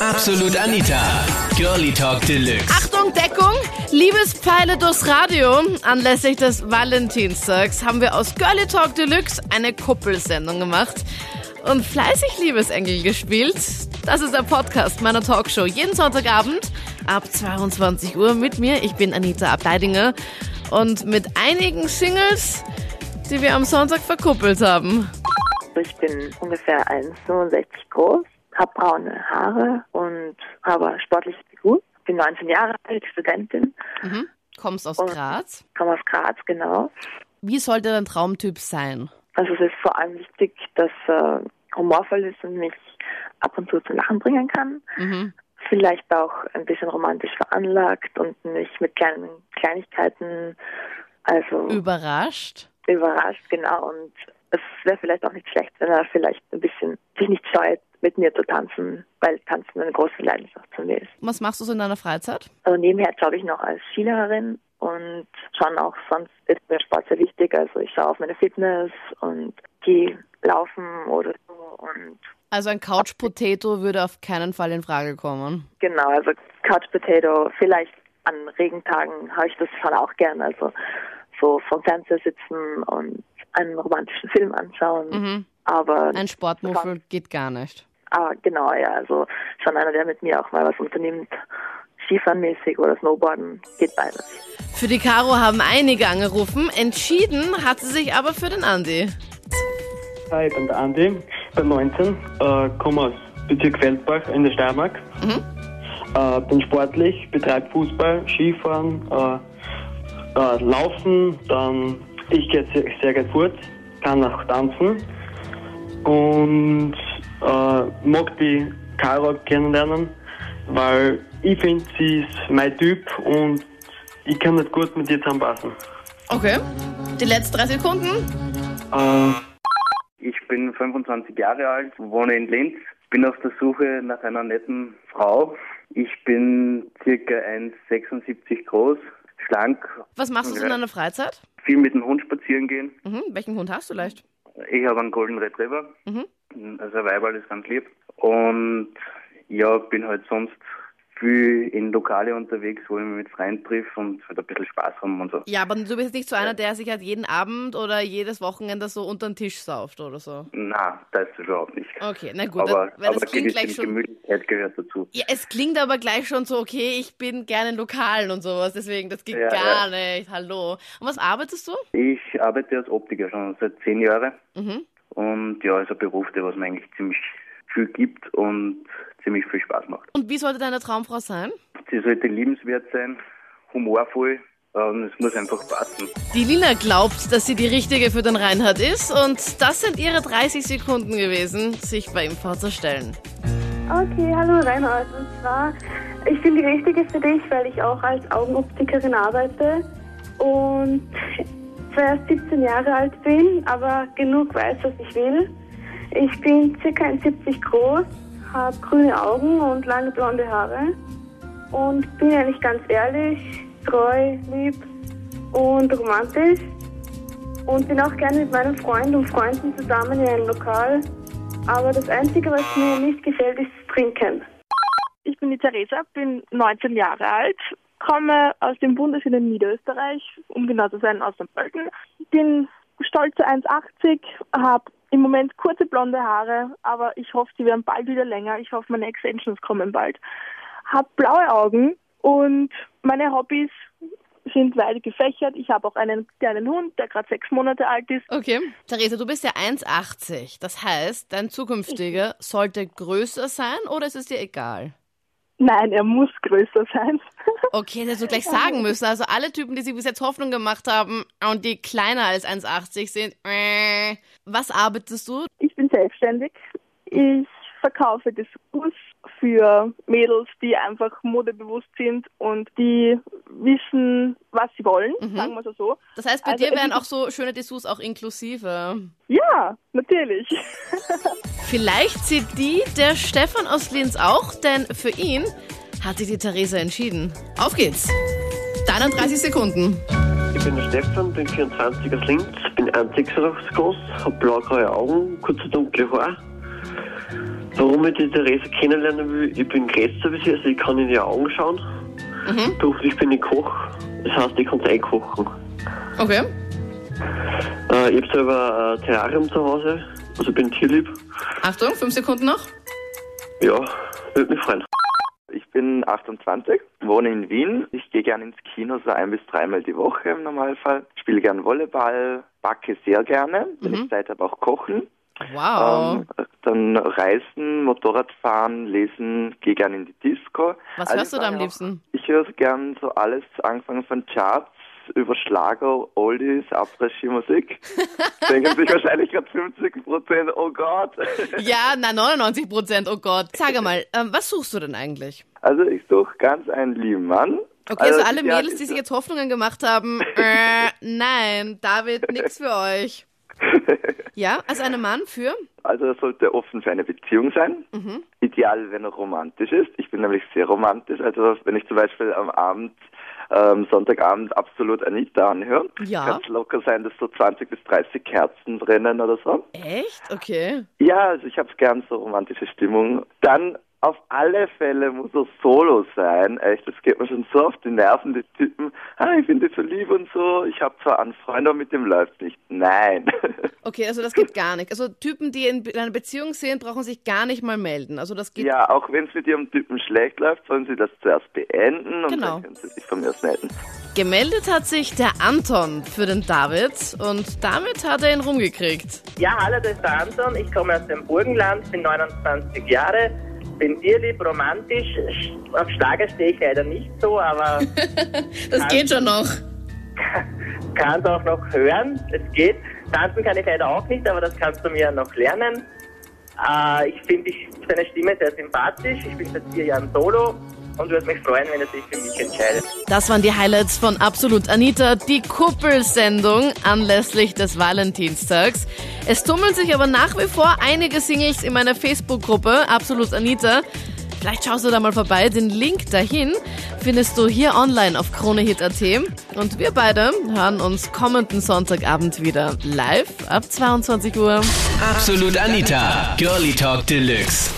Absolut Anita. Girlie Talk Deluxe. Achtung, Deckung! Liebespfeile durchs Radio. Anlässlich des Valentinstags haben wir aus Girlie Talk Deluxe eine Kuppelsendung gemacht und fleißig Liebesengel gespielt. Das ist der Podcast meiner Talkshow. Jeden Sonntagabend ab 22 Uhr mit mir. Ich bin Anita Ableidinger und mit einigen Singles, die wir am Sonntag verkuppelt haben. Ich bin ungefähr 1,65 groß, habe braune Haare und habe sportliche Figur. Bin 19 Jahre alt, Studentin, Mhm. Kommst aus Und- Graz. komme aus Graz, genau. Wie sollte dein Traumtyp sein? Also es ist vor allem wichtig, dass er humorvoll ist und mich ab und zu zum Lachen bringen kann. Mhm. Vielleicht auch ein bisschen romantisch veranlagt und mich mit kleinen Kleinigkeiten also Überrascht? überrascht, genau. Und es wäre vielleicht auch nicht schlecht, wenn er vielleicht ein bisschen sich nicht scheut, mit mir zu tanzen, weil Tanzen eine große Leidenschaft von mir ist. Was machst du so in deiner Freizeit? Also nebenher jobbe ich noch als Skilehrerin und schon auch sonst ist mir Sport sehr wichtig. Also ich schaue auf meine Fitness und gehe laufen oder so und Also ein Couch Potato würde auf keinen Fall in Frage kommen. genau, also Couch Potato, vielleicht an Regentagen habe ich das schon auch gern. Also so vom Fernseher sitzen und einen romantischen Film anschauen. Mhm. Aber Ein Sportmuffel geht gar nicht. Ah, genau, ja. Also schon einer, der mit mir auch mal was unternimmt. Skifahren-mäßig oder Snowboarden, geht beides. Für die Caro haben einige angerufen. Entschieden hat sie sich aber für den Andi. Hi, ich bin der Andi, bin 19, äh, komme aus Bezirk Feldbach in der Steiermark. Äh, bin sportlich, betreibe Fußball, Skifahren, äh, äh, Laufen, dann ich gehe sehr, sehr gerne fort, kann auch tanzen und äh, mag die Caro kennenlernen, weil ich finde, sie ist mein Typ und ich kann nicht gut mit ihr zusammenpassen. Okay. Die letzten drei Sekunden. Äh, Ich bin 25 Jahre alt, wohne in Linz, bin auf der Suche nach einer netten Frau. Ich bin circa 1,76 groß, schlank, Was machst du so in deiner Freizeit? viel mit dem Hund spazieren gehen. Mhm. Welchen Hund hast du leicht? Ich habe einen Golden Retriever, Mhm. also ein Weiberl ist ganz lieb. Und ja, bin halt sonst viel in Lokale unterwegs, wo ich mich mit Freunden triff und halt ein bisschen Spaß haben und so. Ja, aber du bist nicht so einer, der sich halt jeden Abend oder jedes Wochenende so unter den Tisch sauft oder so. Na, das ist überhaupt nicht. Okay, na gut, aber weil das aber klingt gleich schon. Gemütlichkeit gehört dazu. Ja, es klingt aber gleich schon so, okay, ich bin gerne in Lokalen und sowas, deswegen, das geht Ja, gar nicht. Hallo. Und was arbeitest du? Ich arbeite als Optiker schon seit zehn Jahren. Mhm. Und ja, ist ein Beruf, der was mir eigentlich ziemlich viel gibt und ziemlich viel Spaß macht. Und wie sollte deine Traumfrau sein? Sie sollte liebenswert sein, humorvoll und es muss einfach passen. Die Lina glaubt, dass sie die Richtige für den Reinhard ist und das sind ihre 30 Sekunden gewesen, sich bei ihm vorzustellen. Okay, hallo Reinhard. Und zwar, ich bin die Richtige für dich, weil ich auch als Augenoptikerin arbeite und zwar erst 17 Jahre alt bin, aber genug weiß, was ich will. Ich bin ca. 1,70 groß, habe grüne Augen und lange blonde Haare und bin eigentlich ganz ehrlich, treu, lieb und romantisch und bin auch gerne mit meinem Freund und Freunden zusammen in einem Lokal aber das Einzige, was mir nicht gefällt, ist Trinken. Ich bin die Theresa, bin 19 Jahre alt, komme aus dem Bundesland Niederösterreich, um genau zu sein, aus dem Pölten. Bin stolze 1,80, habe im Moment kurze blonde Haare, aber ich hoffe, sie werden bald wieder länger. Ich hoffe, meine Extensions kommen bald. Hab blaue Augen und meine Hobbys sind weit gefächert. Ich habe auch einen kleinen Hund, der gerade sechs Monate alt ist. Okay. Theresa, du bist ja 1,80. Das heißt, dein zukünftiger sollte größer sein oder ist es dir egal? Nein, er muss größer sein. Okay, das hättest du gleich sagen müssen. Also alle Typen, die sich bis jetzt Hoffnung gemacht haben und die kleiner als 1,80 sind. Äh. Was arbeitest du? Ich bin selbstständig. Ich verkaufe Dessous für Mädels, die einfach modebewusst sind und die wissen, was sie wollen, sagen wir es so. Das heißt, bei Also dir wären auch so schöne Dessous auch inklusive. Ja, natürlich. Vielleicht sieht die der Stefan aus Linz auch, denn für ihn hat sich die Theresa entschieden. Auf geht's. Deine 30 Sekunden. Ich bin der Stefan, bin 24 aus Linz, bin 1,86 groß, habe blaugraue Augen, kurze dunkle Haare. Warum ich die Theresa kennenlernen will, ich bin Grätzer bisher, also ich kann in die Augen schauen. Beruflich bin ich Koch, das heißt, ich kann einkochen. Okay. Äh, ich habe selber ein Terrarium zu Hause, also bin tierlieb. Achtung, fünf Sekunden noch. Ja, würde mich freuen. Ich bin 28, wohne in Wien. Ich gehe gerne ins Kino so ein bis dreimal die Woche im Normalfall. Spiele gern Volleyball, backe sehr gerne, wenn ich Zeit habe auch kochen. Wow. Ähm, dann reisen, Motorrad fahren, lesen, gehe gern in die Disco. Was Also hörst du da am auch, liebsten? Ich höre so gern so alles, angefangen von Charts über Schlager, Oldies, Après-Ski-Musik. Denken sich wahrscheinlich gerade 50 Prozent, oh Gott. Ja, na 99 Prozent, oh Gott. Sag mal, ähm, was suchst du denn eigentlich? Also ich suche ganz einen lieben Mann. Okay, also alle ja, Mädels, die sich jetzt Hoffnungen gemacht haben, äh, nein, David, nix für euch. Ja, also ein Mann für? Also er sollte offen für eine Beziehung sein. Mhm. Ideal, wenn er romantisch ist. Ich bin nämlich sehr romantisch. Also wenn ich zum Beispiel am Abend, ähm, Sonntagabend absolut Anita anhöre, Ja. kann es locker sein, dass so 20 bis 30 Kerzen brennen oder so. Echt? Okay. Ja, also ich habe gern so romantische Stimmung. Dann auf alle Fälle muss er solo sein. Echt, das geht mir schon so auf die Nerven, die Typen. Ah, ich finde dich so lieb und so. Ich habe zwar einen Freund, aber mit dem läuft nicht. Nein. Okay, also das geht gar nicht. Also Typen, die in einer Beziehung sind, brauchen sich gar nicht mal melden. Also das geht. Ja, auch wenn es mit ihrem Typen schlecht läuft, sollen sie das zuerst beenden und Genau. dann können sie sich von mir aus melden. Gemeldet hat sich der Anton für den David und damit hat er ihn rumgekriegt. Ja, hallo, das ist der Anton. Ich komme aus dem Burgenland, bin 29 Jahre, bin tierlieb, romantisch. Auf Schlager stehe ich leider nicht so, aber Das geht schon noch. kann es auch noch hören. Es geht. Tanzen kann ich leider auch nicht, aber das kannst du mir noch lernen. Äh, ich finde seine Stimme sehr sympathisch. Ich bin seit vier Jahren solo und würde mich freuen, wenn er sich für mich entscheidet. Das waren die Highlights von Absolut Anita, die Kuppelsendung anlässlich des Valentinstags. Es tummeln sich aber nach wie vor einige Singles in meiner Facebook-Gruppe Absolut Anita. Vielleicht schaust du da mal vorbei. Den Link dahin findest du hier online auf KroneHit.at. Und wir beide hören uns kommenden Sonntagabend wieder live ab 22 Uhr. Absolut Anita, Girlie Talk Deluxe.